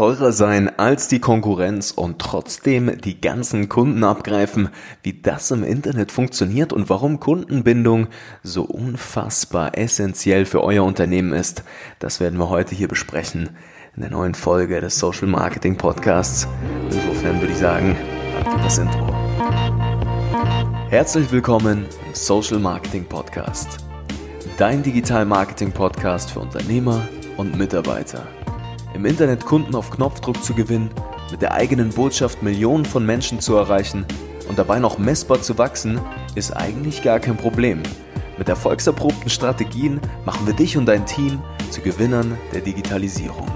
teurer sein als die Konkurrenz und trotzdem die ganzen Kunden abgreifen, wie das im Internet funktioniert und warum Kundenbindung so unfassbar essentiell für euer Unternehmen ist, das werden wir heute hier besprechen in der neuen Folge des Social Marketing Podcasts. Insofern würde ich sagen, ab das Intro. Herzlich willkommen im Social Marketing Podcast. Dein Digital Marketing Podcast für Unternehmer und Mitarbeiter im Internet Kunden auf Knopfdruck zu gewinnen, mit der eigenen Botschaft Millionen von Menschen zu erreichen und dabei noch messbar zu wachsen, ist eigentlich gar kein Problem. Mit erfolgserprobten Strategien machen wir dich und dein Team zu Gewinnern der Digitalisierung.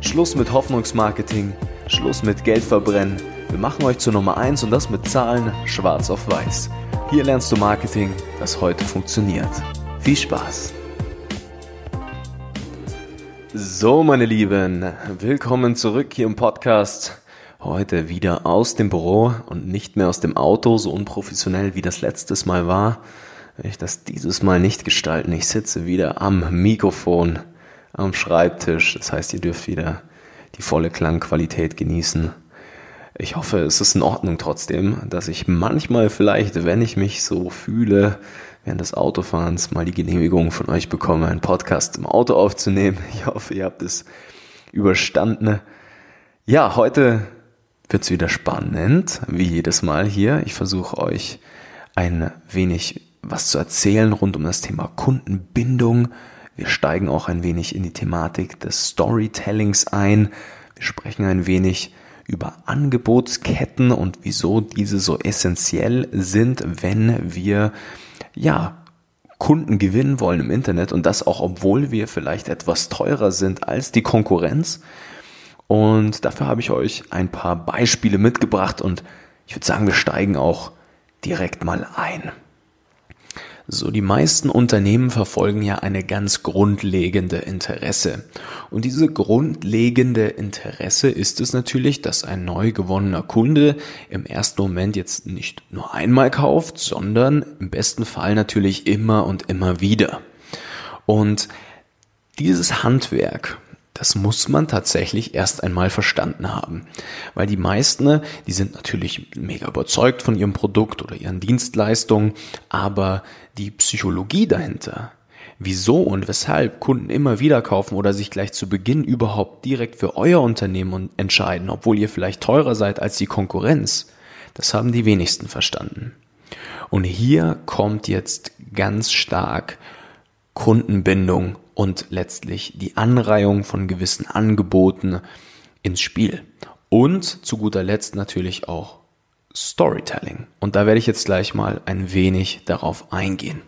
Schluss mit Hoffnungsmarketing, Schluss mit Geldverbrennen. Wir machen euch zur Nummer 1 und das mit Zahlen schwarz auf weiß. Hier lernst du Marketing, das heute funktioniert. Viel Spaß! So, meine Lieben, willkommen zurück hier im Podcast. Heute wieder aus dem Büro und nicht mehr aus dem Auto, so unprofessionell wie das letztes Mal war. Werde ich das dieses Mal nicht gestalten. Ich sitze wieder am Mikrofon, am Schreibtisch. Das heißt, ihr dürft wieder die volle Klangqualität genießen. Ich hoffe, es ist in Ordnung trotzdem, dass ich manchmal vielleicht, wenn ich mich so fühle, während des Autofahrens mal die Genehmigung von euch bekomme, einen Podcast im Auto aufzunehmen. Ich hoffe, ihr habt es überstanden. Ja, heute wird es wieder spannend, wie jedes Mal hier. Ich versuche euch ein wenig was zu erzählen rund um das Thema Kundenbindung. Wir steigen auch ein wenig in die Thematik des Storytellings ein. Wir sprechen ein wenig über Angebotsketten und wieso diese so essentiell sind, wenn wir ja, Kunden gewinnen wollen im Internet und das auch, obwohl wir vielleicht etwas teurer sind als die Konkurrenz. Und dafür habe ich euch ein paar Beispiele mitgebracht und ich würde sagen, wir steigen auch direkt mal ein. So, die meisten Unternehmen verfolgen ja eine ganz grundlegende Interesse. Und diese grundlegende Interesse ist es natürlich, dass ein neu gewonnener Kunde im ersten Moment jetzt nicht nur einmal kauft, sondern im besten Fall natürlich immer und immer wieder. Und dieses Handwerk, das muss man tatsächlich erst einmal verstanden haben. Weil die meisten, die sind natürlich mega überzeugt von ihrem Produkt oder ihren Dienstleistungen, aber die Psychologie dahinter, wieso und weshalb Kunden immer wieder kaufen oder sich gleich zu Beginn überhaupt direkt für euer Unternehmen entscheiden, obwohl ihr vielleicht teurer seid als die Konkurrenz, das haben die wenigsten verstanden. Und hier kommt jetzt ganz stark Kundenbindung und letztlich die Anreihung von gewissen Angeboten ins Spiel. Und zu guter Letzt natürlich auch Storytelling. Und da werde ich jetzt gleich mal ein wenig darauf eingehen.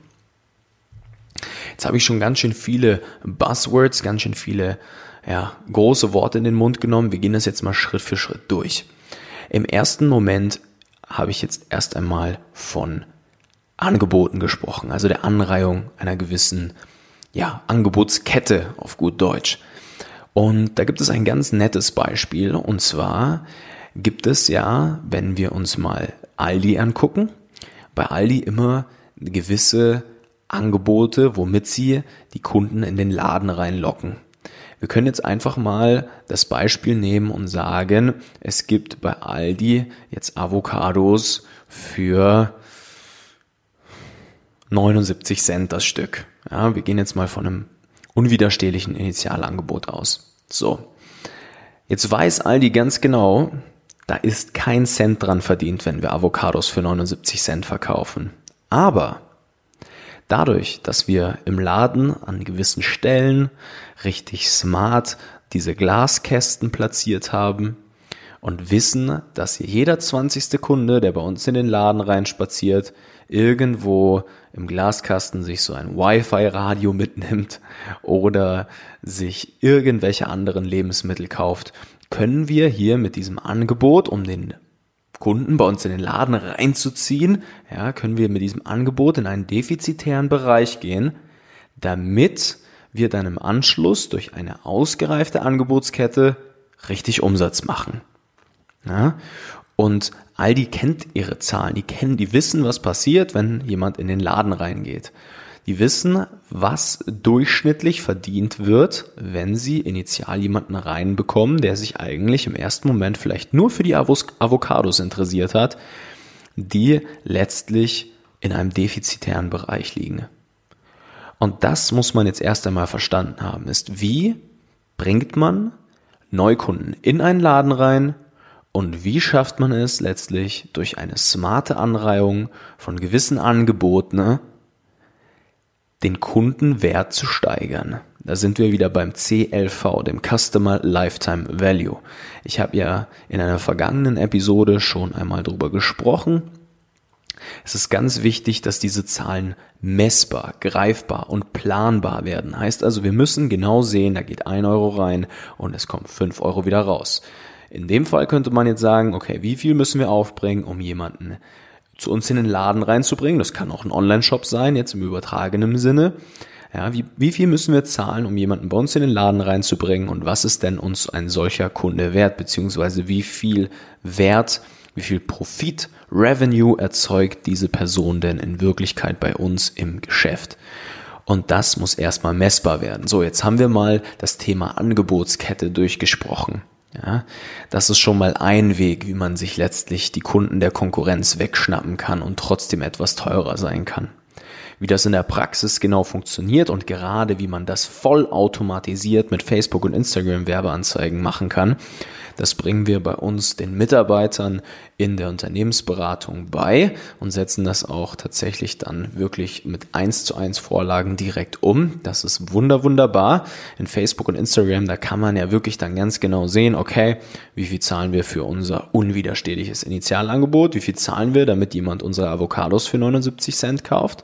Jetzt habe ich schon ganz schön viele Buzzwords, ganz schön viele ja, große Worte in den Mund genommen. Wir gehen das jetzt mal Schritt für Schritt durch. Im ersten Moment habe ich jetzt erst einmal von Angeboten gesprochen, also der Anreihung einer gewissen ja, Angebotskette auf gut Deutsch. Und da gibt es ein ganz nettes Beispiel und zwar gibt es ja, wenn wir uns mal Aldi angucken, bei Aldi immer gewisse Angebote, womit sie die Kunden in den Laden reinlocken. Wir können jetzt einfach mal das Beispiel nehmen und sagen, es gibt bei Aldi jetzt Avocados für 79 Cent das Stück. Ja, wir gehen jetzt mal von einem unwiderstehlichen Initialangebot aus. So. Jetzt weiß Aldi ganz genau, da ist kein Cent dran verdient, wenn wir Avocados für 79 Cent verkaufen. Aber dadurch, dass wir im Laden an gewissen Stellen richtig smart diese Glaskästen platziert haben und wissen, dass jeder 20. Kunde, der bei uns in den Laden reinspaziert, irgendwo im Glaskasten sich so ein Wi-Fi-Radio mitnimmt oder sich irgendwelche anderen Lebensmittel kauft, können wir hier mit diesem Angebot, um den Kunden bei uns in den Laden reinzuziehen, ja, können wir mit diesem Angebot in einen defizitären Bereich gehen, damit wir dann im Anschluss durch eine ausgereifte Angebotskette richtig Umsatz machen. Ja? Und Aldi kennt ihre Zahlen, die kennen, die wissen, was passiert, wenn jemand in den Laden reingeht. Die wissen, was durchschnittlich verdient wird, wenn sie initial jemanden reinbekommen, der sich eigentlich im ersten Moment vielleicht nur für die Avocados interessiert hat, die letztlich in einem defizitären Bereich liegen. Und das muss man jetzt erst einmal verstanden haben, ist, wie bringt man Neukunden in einen Laden rein und wie schafft man es letztlich durch eine smarte Anreihung von gewissen Angeboten, den Kundenwert zu steigern. Da sind wir wieder beim CLV, dem Customer Lifetime Value. Ich habe ja in einer vergangenen Episode schon einmal darüber gesprochen. Es ist ganz wichtig, dass diese Zahlen messbar, greifbar und planbar werden. Heißt also, wir müssen genau sehen, da geht ein Euro rein und es kommt fünf Euro wieder raus. In dem Fall könnte man jetzt sagen, okay, wie viel müssen wir aufbringen, um jemanden zu uns in den Laden reinzubringen? Das kann auch ein Online-Shop sein, jetzt im übertragenen Sinne. Ja, wie, wie viel müssen wir zahlen, um jemanden bei uns in den Laden reinzubringen? Und was ist denn uns ein solcher Kunde wert? Beziehungsweise wie viel Wert, wie viel Profit, Revenue erzeugt diese Person denn in Wirklichkeit bei uns im Geschäft? Und das muss erstmal messbar werden. So, jetzt haben wir mal das Thema Angebotskette durchgesprochen. Ja, das ist schon mal ein Weg, wie man sich letztlich die Kunden der Konkurrenz wegschnappen kann und trotzdem etwas teurer sein kann. Wie das in der Praxis genau funktioniert und gerade wie man das vollautomatisiert mit Facebook und Instagram Werbeanzeigen machen kann, das bringen wir bei uns den Mitarbeitern in der Unternehmensberatung bei und setzen das auch tatsächlich dann wirklich mit eins zu eins Vorlagen direkt um. Das ist wunder wunderbar. In Facebook und Instagram, da kann man ja wirklich dann ganz genau sehen, okay, wie viel zahlen wir für unser unwiderstehliches Initialangebot? Wie viel zahlen wir, damit jemand unsere Avocados für 79 Cent kauft?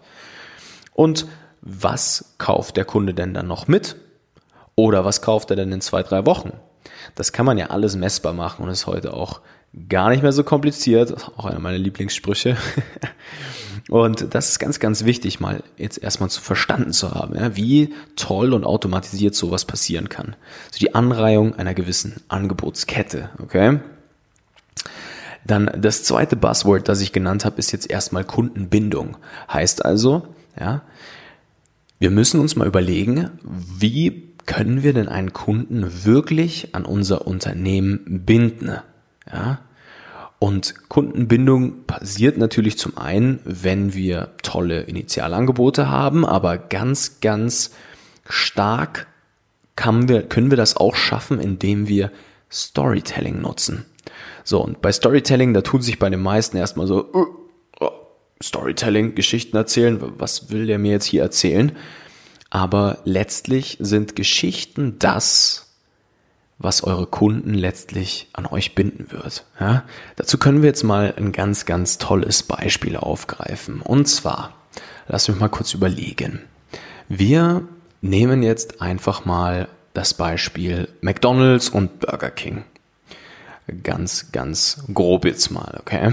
Und was kauft der Kunde denn dann noch mit? Oder was kauft er denn in zwei, drei Wochen? Das kann man ja alles messbar machen und ist heute auch gar nicht mehr so kompliziert. Auch einer meiner Lieblingssprüche. Und das ist ganz, ganz wichtig, mal jetzt erstmal zu verstanden zu haben, ja, wie toll und automatisiert sowas passieren kann. Also die Anreihung einer gewissen Angebotskette, okay? Dann das zweite Buzzword, das ich genannt habe, ist jetzt erstmal Kundenbindung. Heißt also, ja, wir müssen uns mal überlegen, wie können wir denn einen Kunden wirklich an unser Unternehmen binden? Ja? Und Kundenbindung passiert natürlich zum einen, wenn wir tolle Initialangebote haben, aber ganz, ganz stark können wir, können wir das auch schaffen, indem wir Storytelling nutzen. So, und bei Storytelling, da tut sich bei den meisten erstmal so, uh, Storytelling, Geschichten erzählen, was will der mir jetzt hier erzählen? Aber letztlich sind Geschichten das, was eure Kunden letztlich an euch binden wird. Ja? Dazu können wir jetzt mal ein ganz, ganz tolles Beispiel aufgreifen. Und zwar, lasst mich mal kurz überlegen. Wir nehmen jetzt einfach mal das Beispiel McDonald's und Burger King. Ganz, ganz grob jetzt mal, okay?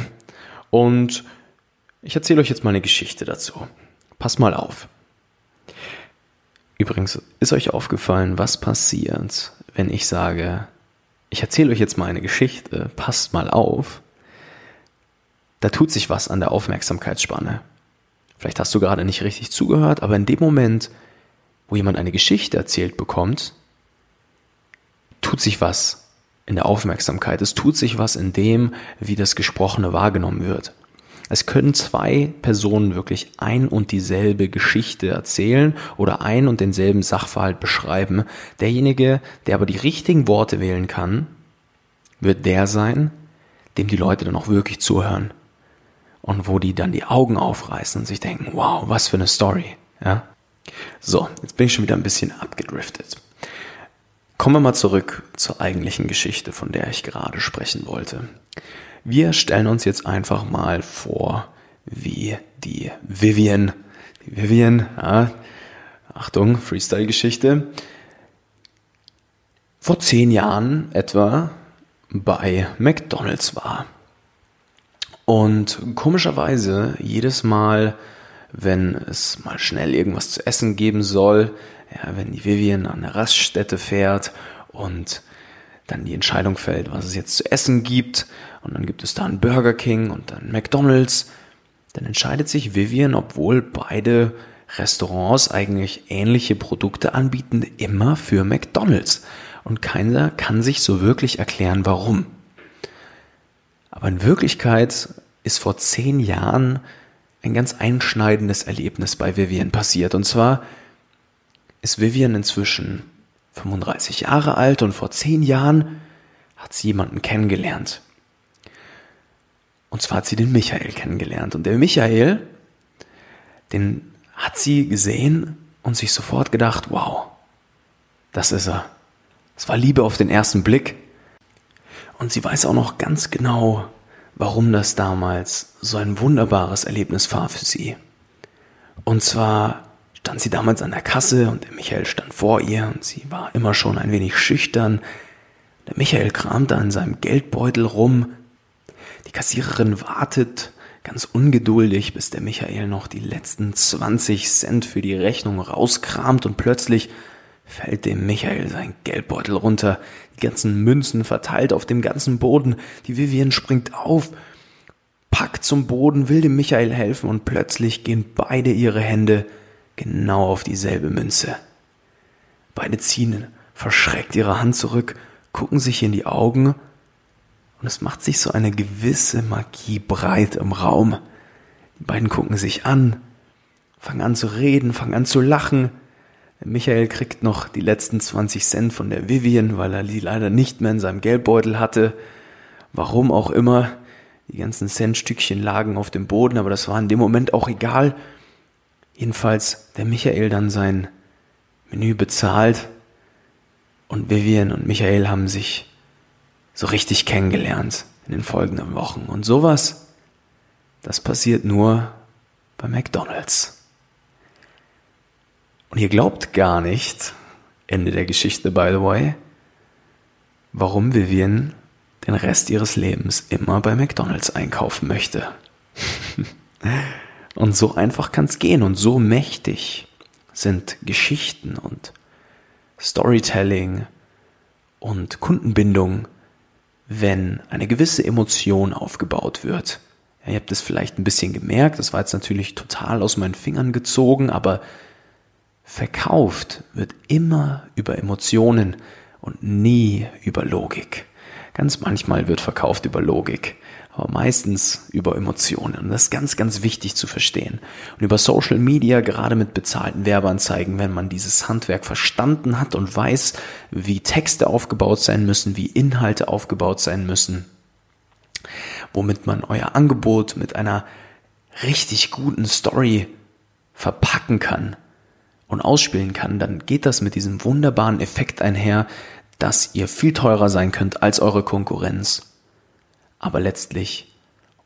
Und ich erzähle euch jetzt mal eine Geschichte dazu. Passt mal auf. Übrigens, ist euch aufgefallen, was passiert, wenn ich sage, ich erzähle euch jetzt mal eine Geschichte, passt mal auf. Da tut sich was an der Aufmerksamkeitsspanne. Vielleicht hast du gerade nicht richtig zugehört, aber in dem Moment, wo jemand eine Geschichte erzählt bekommt, tut sich was in der Aufmerksamkeit. Es tut sich was in dem, wie das Gesprochene wahrgenommen wird. Es können zwei Personen wirklich ein und dieselbe Geschichte erzählen oder ein und denselben Sachverhalt beschreiben. Derjenige, der aber die richtigen Worte wählen kann, wird der sein, dem die Leute dann auch wirklich zuhören. Und wo die dann die Augen aufreißen und sich denken, wow, was für eine Story. Ja? So, jetzt bin ich schon wieder ein bisschen abgedriftet. Kommen wir mal zurück zur eigentlichen Geschichte, von der ich gerade sprechen wollte. Wir stellen uns jetzt einfach mal vor, wie die Vivian, die Vivian, ja, Achtung, Freestyle-Geschichte, vor zehn Jahren etwa bei McDonald's war. Und komischerweise jedes Mal, wenn es mal schnell irgendwas zu essen geben soll, ja, wenn die Vivian an eine Raststätte fährt und dann die Entscheidung fällt, was es jetzt zu essen gibt, und dann gibt es da einen Burger King und dann McDonald's, dann entscheidet sich Vivian, obwohl beide Restaurants eigentlich ähnliche Produkte anbieten, immer für McDonald's. Und keiner kann sich so wirklich erklären, warum. Aber in Wirklichkeit ist vor zehn Jahren ein ganz einschneidendes Erlebnis bei Vivian passiert. Und zwar ist Vivian inzwischen 35 Jahre alt und vor zehn Jahren hat sie jemanden kennengelernt. Und zwar hat sie den Michael kennengelernt. Und der Michael, den hat sie gesehen und sich sofort gedacht, wow, das ist er. Es war Liebe auf den ersten Blick. Und sie weiß auch noch ganz genau, warum das damals so ein wunderbares Erlebnis war für sie. Und zwar stand sie damals an der Kasse und der Michael stand vor ihr und sie war immer schon ein wenig schüchtern. Der Michael kramte an seinem Geldbeutel rum. Die Kassiererin wartet ganz ungeduldig, bis der Michael noch die letzten 20 Cent für die Rechnung rauskramt und plötzlich fällt dem Michael sein Geldbeutel runter, die ganzen Münzen verteilt auf dem ganzen Boden, die Vivian springt auf, packt zum Boden, will dem Michael helfen und plötzlich gehen beide ihre Hände genau auf dieselbe Münze. Beide ziehen verschreckt ihre Hand zurück, gucken sich in die Augen und es macht sich so eine gewisse Magie breit im Raum. Die beiden gucken sich an, fangen an zu reden, fangen an zu lachen. Michael kriegt noch die letzten 20 Cent von der Vivian, weil er die leider nicht mehr in seinem Geldbeutel hatte. Warum auch immer. Die ganzen Centstückchen lagen auf dem Boden, aber das war in dem Moment auch egal. Jedenfalls der Michael dann sein Menü bezahlt und Vivian und Michael haben sich so richtig kennengelernt in den folgenden Wochen. Und sowas, das passiert nur bei McDonald's. Und ihr glaubt gar nicht, Ende der Geschichte, by the way, warum Vivian den Rest ihres Lebens immer bei McDonald's einkaufen möchte. und so einfach kann es gehen und so mächtig sind Geschichten und Storytelling und Kundenbindung wenn eine gewisse Emotion aufgebaut wird. Ja, ihr habt es vielleicht ein bisschen gemerkt, das war jetzt natürlich total aus meinen Fingern gezogen, aber verkauft wird immer über Emotionen und nie über Logik. Ganz manchmal wird verkauft über Logik aber meistens über Emotionen. Und das ist ganz, ganz wichtig zu verstehen. Und über Social Media, gerade mit bezahlten Werbeanzeigen, wenn man dieses Handwerk verstanden hat und weiß, wie Texte aufgebaut sein müssen, wie Inhalte aufgebaut sein müssen, womit man euer Angebot mit einer richtig guten Story verpacken kann und ausspielen kann, dann geht das mit diesem wunderbaren Effekt einher, dass ihr viel teurer sein könnt als eure Konkurrenz aber letztlich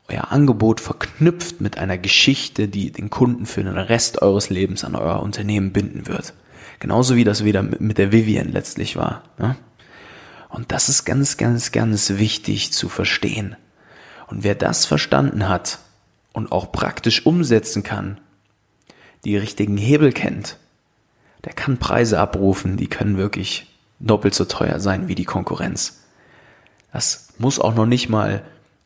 euer Angebot verknüpft mit einer Geschichte, die den Kunden für den Rest eures Lebens an euer Unternehmen binden wird. Genauso wie das wieder mit der Vivian letztlich war. Ne? Und das ist ganz, ganz, ganz wichtig zu verstehen. Und wer das verstanden hat und auch praktisch umsetzen kann, die richtigen Hebel kennt, der kann Preise abrufen, die können wirklich doppelt so teuer sein wie die Konkurrenz. Das muss auch noch nicht mal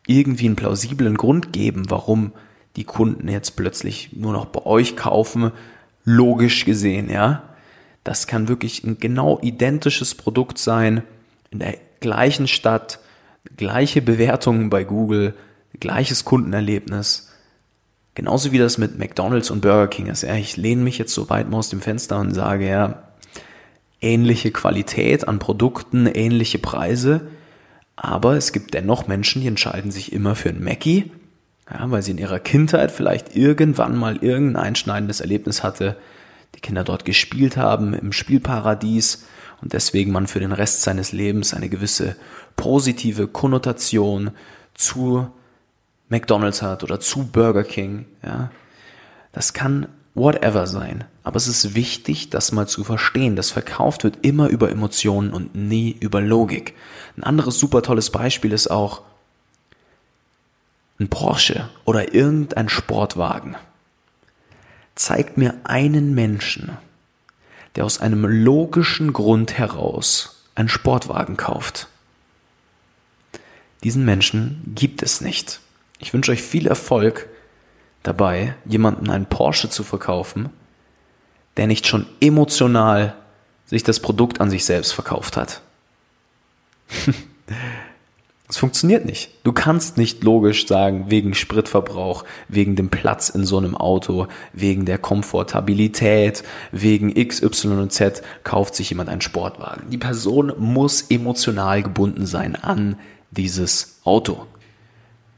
irgendwie einen plausiblen Grund geben, warum die Kunden jetzt plötzlich nur noch bei euch kaufen, logisch gesehen, ja. Das kann wirklich ein genau identisches Produkt sein, in der gleichen Stadt, gleiche Bewertungen bei Google, gleiches Kundenerlebnis. Genauso wie das mit McDonald's und Burger King ist. Ja, ich lehne mich jetzt so weit mal aus dem Fenster und sage, ja, ähnliche Qualität an Produkten, ähnliche Preise, aber es gibt dennoch Menschen, die entscheiden sich immer für ein Mackie, ja, weil sie in ihrer Kindheit vielleicht irgendwann mal irgendein einschneidendes Erlebnis hatte, die Kinder dort gespielt haben im Spielparadies und deswegen man für den Rest seines Lebens eine gewisse positive Konnotation zu McDonald's hat oder zu Burger King. Ja. Das kann whatever sein. Aber es ist wichtig, das mal zu verstehen. Das verkauft wird immer über Emotionen und nie über Logik. Ein anderes super tolles Beispiel ist auch ein Porsche oder irgendein Sportwagen. Zeigt mir einen Menschen, der aus einem logischen Grund heraus einen Sportwagen kauft. Diesen Menschen gibt es nicht. Ich wünsche euch viel Erfolg dabei, jemanden einen Porsche zu verkaufen, der nicht schon emotional sich das Produkt an sich selbst verkauft hat. Es funktioniert nicht. Du kannst nicht logisch sagen, wegen Spritverbrauch, wegen dem Platz in so einem Auto, wegen der Komfortabilität, wegen X, Y und Z kauft sich jemand einen Sportwagen. Die Person muss emotional gebunden sein an dieses Auto.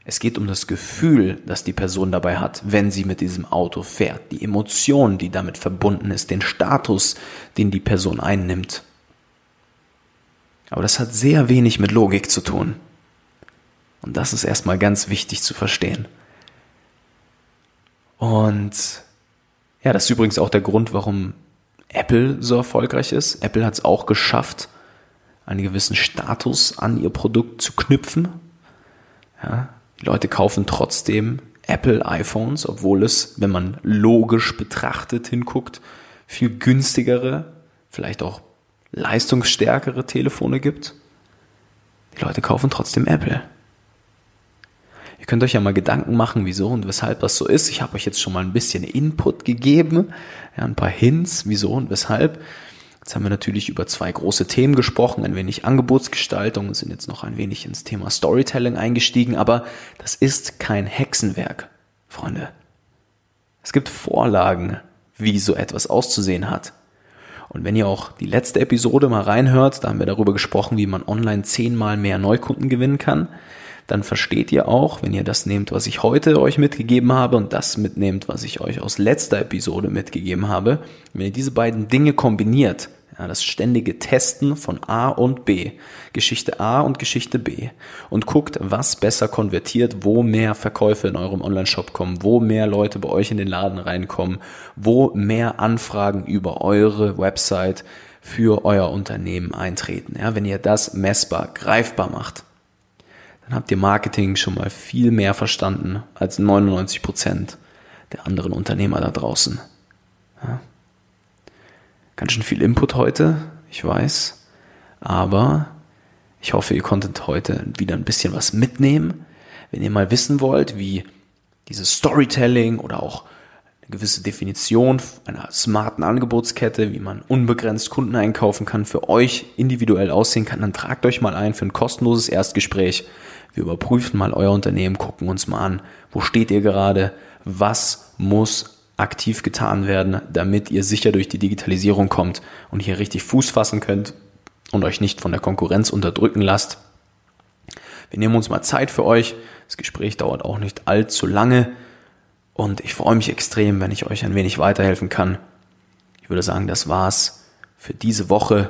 Es geht um das Gefühl, das die Person dabei hat, wenn sie mit diesem Auto fährt, die Emotion, die damit verbunden ist, den Status, den die Person einnimmt. Aber das hat sehr wenig mit Logik zu tun. Und das ist erstmal ganz wichtig zu verstehen. Und ja, das ist übrigens auch der Grund, warum Apple so erfolgreich ist. Apple hat es auch geschafft, einen gewissen Status an ihr Produkt zu knüpfen. Ja, die Leute kaufen trotzdem Apple iPhones, obwohl es, wenn man logisch betrachtet hinguckt, viel günstigere, vielleicht auch leistungsstärkere Telefone gibt. Die Leute kaufen trotzdem Apple. Ihr könnt euch ja mal Gedanken machen, wieso und weshalb das so ist. Ich habe euch jetzt schon mal ein bisschen Input gegeben, ja, ein paar Hints, wieso und weshalb. Jetzt haben wir natürlich über zwei große Themen gesprochen, ein wenig Angebotsgestaltung und sind jetzt noch ein wenig ins Thema Storytelling eingestiegen, aber das ist kein Hexenwerk, Freunde. Es gibt Vorlagen, wie so etwas auszusehen hat. Und wenn ihr auch die letzte Episode mal reinhört, da haben wir darüber gesprochen, wie man online zehnmal mehr Neukunden gewinnen kann dann versteht ihr auch, wenn ihr das nehmt, was ich heute euch mitgegeben habe und das mitnehmt, was ich euch aus letzter Episode mitgegeben habe, wenn ihr diese beiden Dinge kombiniert, ja, das ständige Testen von A und B, Geschichte A und Geschichte B und guckt, was besser konvertiert, wo mehr Verkäufe in eurem Online-Shop kommen, wo mehr Leute bei euch in den Laden reinkommen, wo mehr Anfragen über eure Website für euer Unternehmen eintreten. Ja, wenn ihr das messbar, greifbar macht, dann habt ihr Marketing schon mal viel mehr verstanden als 99 Prozent der anderen Unternehmer da draußen. Ja. Ganz schön viel Input heute, ich weiß, aber ich hoffe, ihr konntet heute wieder ein bisschen was mitnehmen. Wenn ihr mal wissen wollt, wie dieses Storytelling oder auch eine gewisse Definition einer smarten Angebotskette, wie man unbegrenzt Kunden einkaufen kann, für euch individuell aussehen kann, dann tragt euch mal ein für ein kostenloses Erstgespräch wir überprüfen mal euer Unternehmen, gucken uns mal an, wo steht ihr gerade, was muss aktiv getan werden, damit ihr sicher durch die Digitalisierung kommt und hier richtig Fuß fassen könnt und euch nicht von der Konkurrenz unterdrücken lasst. Wir nehmen uns mal Zeit für euch. Das Gespräch dauert auch nicht allzu lange und ich freue mich extrem, wenn ich euch ein wenig weiterhelfen kann. Ich würde sagen, das war's für diese Woche.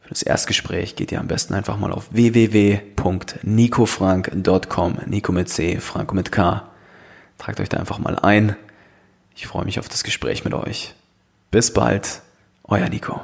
Für das Erstgespräch geht ihr am besten einfach mal auf www.nicofrank.com, Nico mit C, Franco mit K. Tragt euch da einfach mal ein. Ich freue mich auf das Gespräch mit euch. Bis bald, euer Nico.